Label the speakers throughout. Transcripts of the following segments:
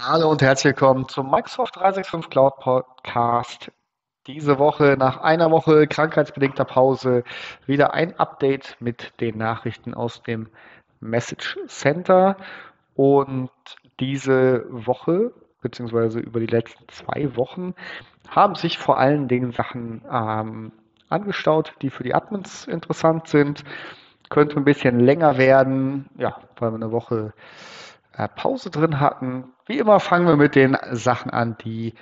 Speaker 1: Hallo und herzlich willkommen zum Microsoft 365 Cloud Podcast. Diese Woche nach einer Woche krankheitsbedingter Pause wieder ein Update mit den Nachrichten aus dem Message Center. Und diese Woche, beziehungsweise über die letzten zwei Wochen, haben sich vor allen Dingen Sachen ähm, angestaut, die für die Admins interessant sind. Könnte ein bisschen länger werden, ja, weil wir eine Woche Pause drin hatten. Wie immer fangen wir mit den Sachen an, die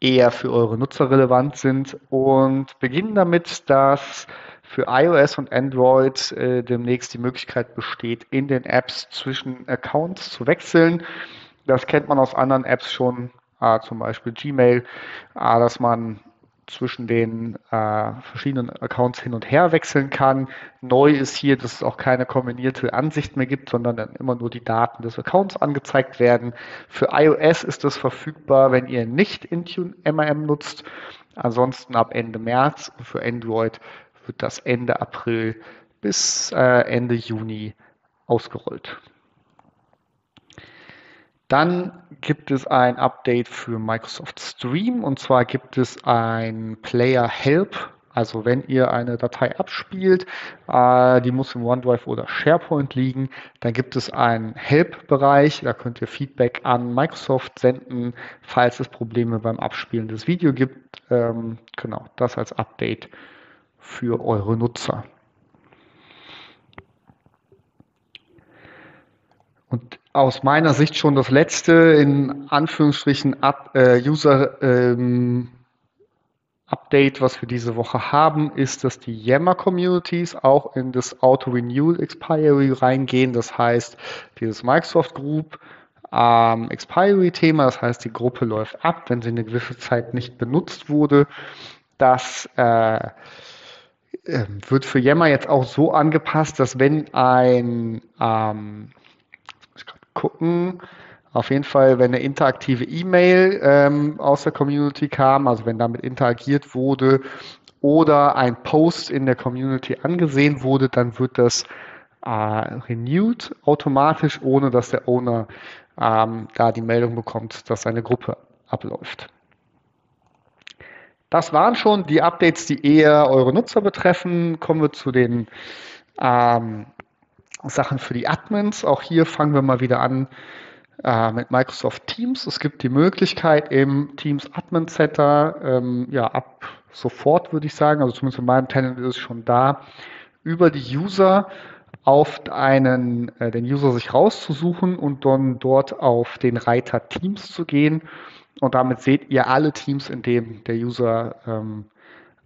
Speaker 1: eher für eure Nutzer relevant sind und beginnen damit, dass für iOS und Android äh, demnächst die Möglichkeit besteht, in den Apps zwischen Accounts zu wechseln. Das kennt man aus anderen Apps schon, äh, zum Beispiel Gmail, äh, dass man zwischen den äh, verschiedenen Accounts hin und her wechseln kann. Neu ist hier, dass es auch keine kombinierte Ansicht mehr gibt, sondern dann immer nur die Daten des Accounts angezeigt werden. Für iOS ist das verfügbar, wenn ihr nicht Intune MAM nutzt. Ansonsten ab Ende März und für Android wird das Ende April bis äh, Ende Juni ausgerollt. Dann gibt es ein Update für Microsoft Stream und zwar gibt es ein Player Help. Also wenn ihr eine Datei abspielt, äh, die muss im OneDrive oder SharePoint liegen, dann gibt es einen Help-Bereich. Da könnt ihr Feedback an Microsoft senden, falls es Probleme beim Abspielen des Videos gibt. Ähm, genau, das als Update für eure Nutzer. Und aus meiner Sicht schon das letzte, in Anführungsstrichen, Up, äh, User ähm, Update, was wir diese Woche haben, ist, dass die Yammer Communities auch in das Auto Renewal Expiry reingehen. Das heißt, dieses Microsoft Group ähm, Expiry Thema, das heißt, die Gruppe läuft ab, wenn sie eine gewisse Zeit nicht benutzt wurde. Das äh, ähm, wird für Yammer jetzt auch so angepasst, dass wenn ein ähm, gucken. Auf jeden Fall, wenn eine interaktive E-Mail ähm, aus der Community kam, also wenn damit interagiert wurde oder ein Post in der Community angesehen wurde, dann wird das äh, renewed automatisch, ohne dass der Owner ähm, da die Meldung bekommt, dass seine Gruppe abläuft. Das waren schon die Updates, die eher eure Nutzer betreffen. Kommen wir zu den ähm, Sachen für die Admins. Auch hier fangen wir mal wieder an äh, mit Microsoft Teams. Es gibt die Möglichkeit im Teams Admin Center, ähm, ja, ab sofort würde ich sagen, also zumindest in meinem Tenant ist es schon da, über die User auf einen, äh, den User sich rauszusuchen und dann dort auf den Reiter Teams zu gehen. Und damit seht ihr alle Teams, in denen der User ähm,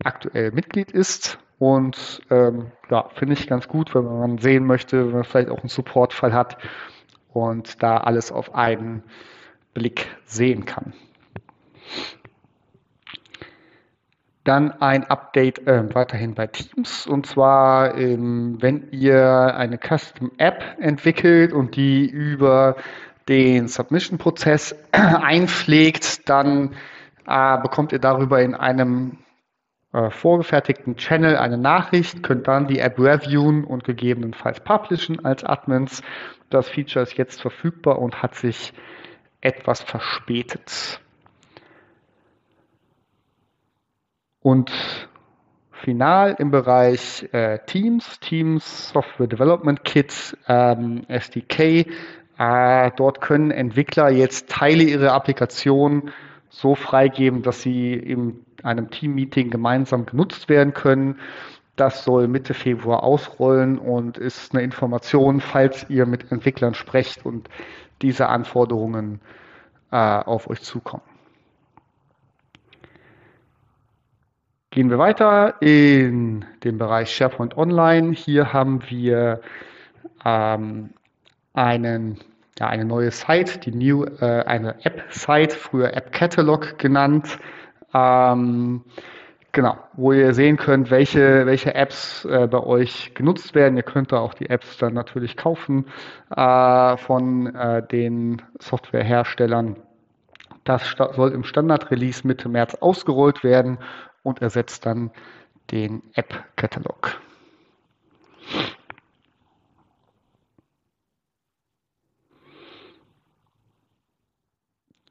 Speaker 1: aktuell Mitglied ist. Und ähm, ja, finde ich ganz gut, wenn man sehen möchte, wenn man vielleicht auch einen Supportfall hat und da alles auf einen Blick sehen kann. Dann ein Update äh, weiterhin bei Teams und zwar, ähm, wenn ihr eine Custom App entwickelt und die über den Submission-Prozess einpflegt, dann äh, bekommt ihr darüber in einem äh, vorgefertigten Channel eine Nachricht, könnt dann die App reviewen und gegebenenfalls publishen als Admins. Das Feature ist jetzt verfügbar und hat sich etwas verspätet. Und final im Bereich äh, Teams, Teams Software Development Kit, ähm, SDK. Äh, dort können Entwickler jetzt Teile ihrer Applikation so freigeben, dass sie in einem Team-Meeting gemeinsam genutzt werden können. Das soll Mitte Februar ausrollen und ist eine Information, falls ihr mit Entwicklern sprecht und diese Anforderungen äh, auf euch zukommen. Gehen wir weiter in den Bereich SharePoint Online. Hier haben wir ähm, einen ja, eine neue Site, die New, äh, eine App-Site, früher App Catalog genannt. Ähm, genau, wo ihr sehen könnt, welche, welche Apps äh, bei euch genutzt werden. Ihr könnt da auch die Apps dann natürlich kaufen äh, von äh, den Softwareherstellern. Das soll im Standard-Release Mitte März ausgerollt werden und ersetzt dann den App-Katalog.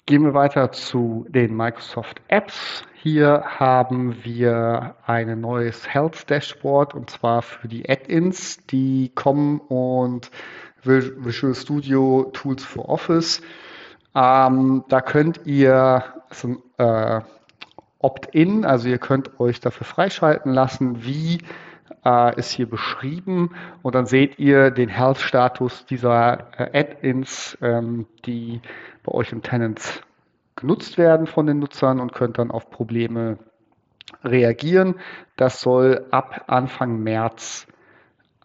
Speaker 1: Gehen wir weiter zu den Microsoft Apps. Hier haben wir ein neues Health Dashboard und zwar für die Add-ins, die kommen und Visual Studio Tools for Office. Ähm, da könnt ihr also, äh, Opt-in, also ihr könnt euch dafür freischalten lassen, wie äh, ist hier beschrieben und dann seht ihr den Health-Status dieser äh, Add-ins, ähm, die bei euch im Tenant genutzt werden von den Nutzern und könnt dann auf Probleme reagieren. Das soll ab Anfang März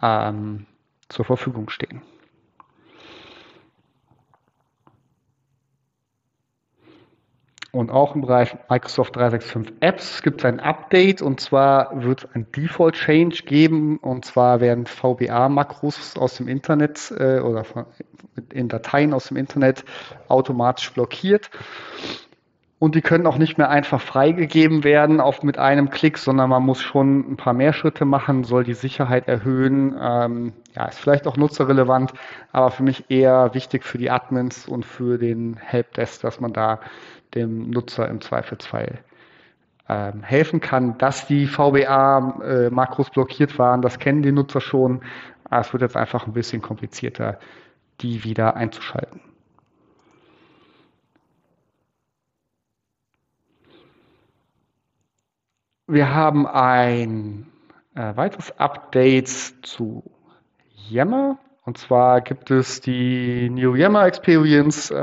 Speaker 1: ähm, zur Verfügung stehen. Und auch im Bereich Microsoft 365 Apps gibt es ein Update und zwar wird es ein Default Change geben und zwar werden VBA-Makros aus dem Internet äh, oder in Dateien aus dem Internet automatisch blockiert. Und die können auch nicht mehr einfach freigegeben werden auf mit einem Klick, sondern man muss schon ein paar mehr Schritte machen, soll die Sicherheit erhöhen. Ähm, ja, ist vielleicht auch nutzerrelevant, aber für mich eher wichtig für die Admins und für den Helpdesk, dass man da dem Nutzer im Zweifelsfall ähm, helfen kann. Dass die VBA-Makros äh, blockiert waren, das kennen die Nutzer schon. Aber es wird jetzt einfach ein bisschen komplizierter, die wieder einzuschalten. Wir haben ein äh, weiteres Update zu Yammer. Und zwar gibt es die New Yammer Experience. Äh,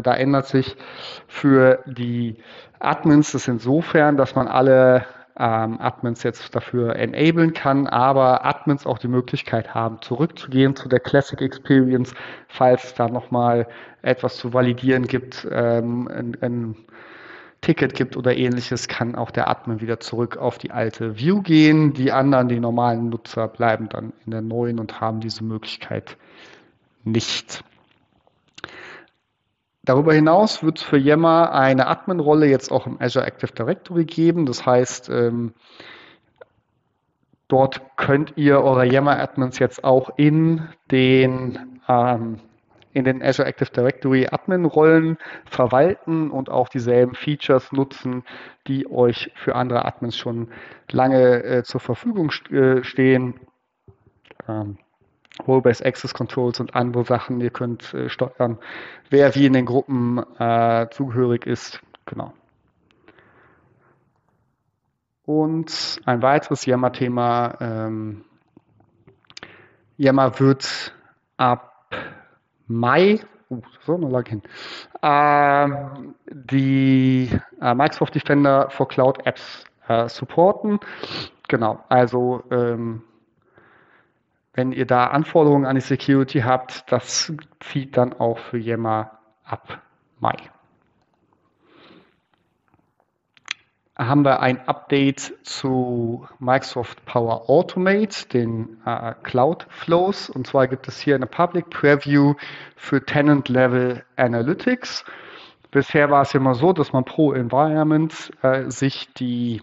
Speaker 1: da ändert sich für die Admins das insofern, dass man alle ähm, Admins jetzt dafür enablen kann, aber Admins auch die Möglichkeit haben, zurückzugehen zu der Classic Experience, falls es da nochmal etwas zu validieren gibt, ähm, ein, ein Ticket gibt oder ähnliches, kann auch der Admin wieder zurück auf die alte View gehen. Die anderen, die normalen Nutzer, bleiben dann in der neuen und haben diese Möglichkeit nicht. Darüber hinaus wird es für Yammer eine Admin-Rolle jetzt auch im Azure Active Directory geben. Das heißt, ähm, dort könnt ihr eure Yammer-Admins jetzt auch in den ähm, in den Azure Active Directory Admin-Rollen verwalten und auch dieselben Features nutzen, die euch für andere Admins schon lange äh, zur Verfügung st äh, stehen. Ähm, Role-Based Access Controls und andere Sachen. Ihr könnt äh, steuern, wer wie in den Gruppen äh, zugehörig ist. Genau. Und ein weiteres Yammer-Thema. Ähm, Yammer wird ab Mai, uh, so noch lang hin, äh, die äh, Microsoft Defender for Cloud Apps äh, supporten. Genau, also ähm, wenn ihr da Anforderungen an die Security habt, das zieht dann auch für Yammer ab Mai. Haben wir ein Update zu Microsoft Power Automate, den äh, Cloud Flows. Und zwar gibt es hier eine Public Preview für Tenant Level Analytics. Bisher war es immer so, dass man pro Environment äh, sich die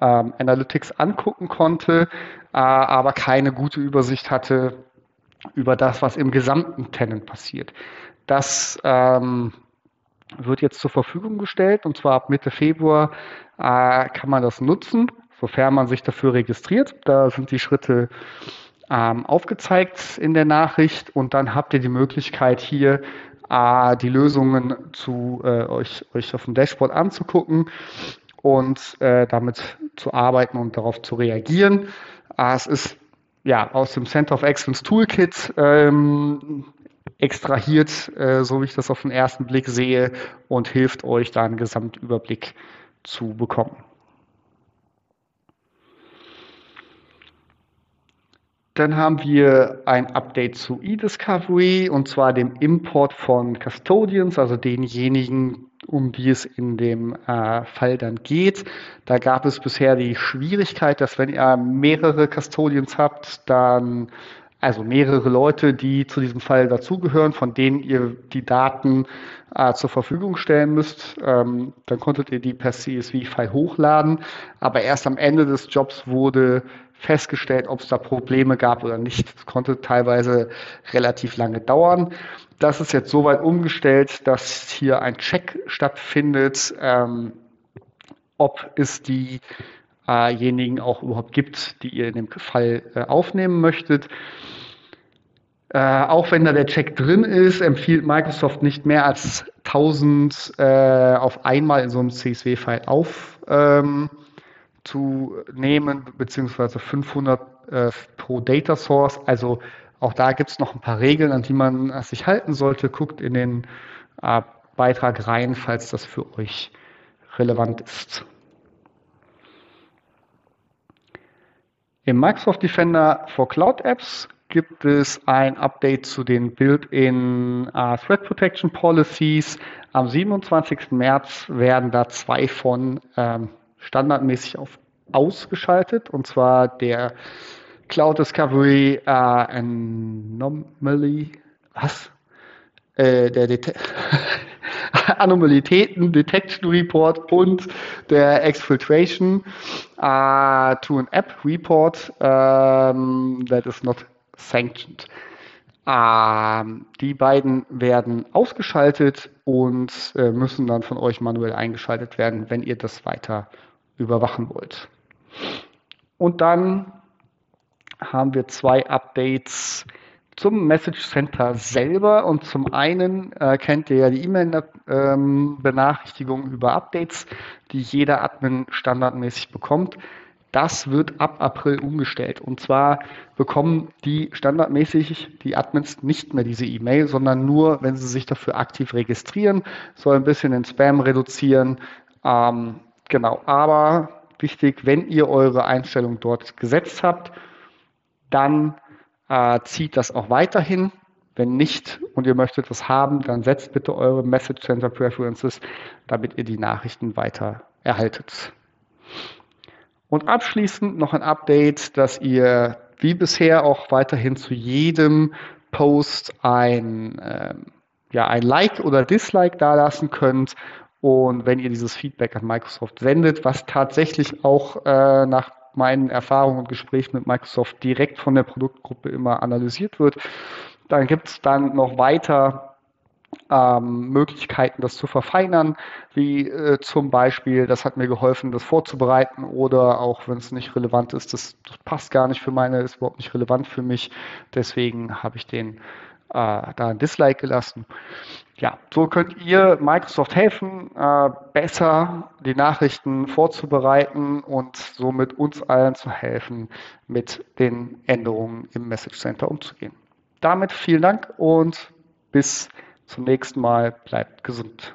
Speaker 1: ähm, Analytics angucken konnte, äh, aber keine gute Übersicht hatte über das, was im gesamten Tenant passiert. Das ähm, wird jetzt zur Verfügung gestellt und zwar ab Mitte Februar äh, kann man das nutzen, sofern man sich dafür registriert. Da sind die Schritte ähm, aufgezeigt in der Nachricht und dann habt ihr die Möglichkeit hier äh, die Lösungen zu äh, euch, euch auf dem Dashboard anzugucken und äh, damit zu arbeiten und darauf zu reagieren. Äh, es ist ja aus dem Center of Excellence Toolkit ähm, extrahiert, äh, so wie ich das auf den ersten Blick sehe, und hilft euch da einen Gesamtüberblick zu bekommen. Dann haben wir ein Update zu eDiscovery und zwar dem Import von Custodians, also denjenigen, um die es in dem äh, Fall dann geht. Da gab es bisher die Schwierigkeit, dass wenn ihr mehrere Custodians habt, dann also mehrere Leute, die zu diesem Fall dazugehören, von denen ihr die Daten äh, zur Verfügung stellen müsst. Ähm, dann konntet ihr die per CSV-File hochladen, aber erst am Ende des Jobs wurde festgestellt, ob es da Probleme gab oder nicht. Das konnte teilweise relativ lange dauern. Das ist jetzt soweit umgestellt, dass hier ein Check stattfindet, ähm, ob es diejenigen auch überhaupt gibt, die ihr in dem Fall äh, aufnehmen möchtet. Äh, auch wenn da der Check drin ist, empfiehlt Microsoft nicht mehr als 1000 äh, auf einmal in so einem CSV-File aufzunehmen, ähm, beziehungsweise 500 äh, pro Data Source. Also auch da gibt es noch ein paar Regeln, an die man äh, sich halten sollte. Guckt in den äh, Beitrag rein, falls das für euch relevant ist. Im Microsoft Defender for Cloud Apps gibt es ein Update zu den Built-in uh, Threat Protection Policies. Am 27. März werden da zwei von ähm, standardmäßig auf ausgeschaltet, und zwar der Cloud Discovery äh, Anomaly, was? Äh, der Det Anomalitäten Detection Report und der Exfiltration uh, to an App Report um, that is not sanctioned. Uh, die beiden werden ausgeschaltet und äh, müssen dann von euch manuell eingeschaltet werden, wenn ihr das weiter überwachen wollt. Und dann haben wir zwei Updates zum Message Center selber. Und zum einen äh, kennt ihr ja die E-Mail-Benachrichtigung ähm, über Updates, die jeder Admin standardmäßig bekommt. Das wird ab April umgestellt. Und zwar bekommen die standardmäßig die Admins nicht mehr diese E-Mail, sondern nur, wenn sie sich dafür aktiv registrieren. Soll ein bisschen den Spam reduzieren. Ähm, genau. Aber wichtig, wenn ihr eure Einstellung dort gesetzt habt, dann äh, zieht das auch weiterhin. Wenn nicht und ihr möchtet das haben, dann setzt bitte eure Message Center Preferences, damit ihr die Nachrichten weiter erhaltet. Und abschließend noch ein Update, dass ihr wie bisher auch weiterhin zu jedem Post ein, äh, ja, ein Like oder Dislike dalassen könnt. Und wenn ihr dieses Feedback an Microsoft sendet, was tatsächlich auch äh, nach meinen Erfahrungen und Gesprächen mit Microsoft direkt von der Produktgruppe immer analysiert wird. Dann gibt es dann noch weiter ähm, Möglichkeiten, das zu verfeinern, wie äh, zum Beispiel, das hat mir geholfen, das vorzubereiten oder auch wenn es nicht relevant ist, das, das, passt gar nicht für meine, ist überhaupt nicht relevant für mich. Deswegen habe ich den äh, da ein Dislike gelassen ja, so könnt ihr Microsoft helfen, äh, besser die Nachrichten vorzubereiten und somit uns allen zu helfen, mit den Änderungen im Message Center umzugehen. Damit vielen Dank und bis zum nächsten Mal. Bleibt gesund.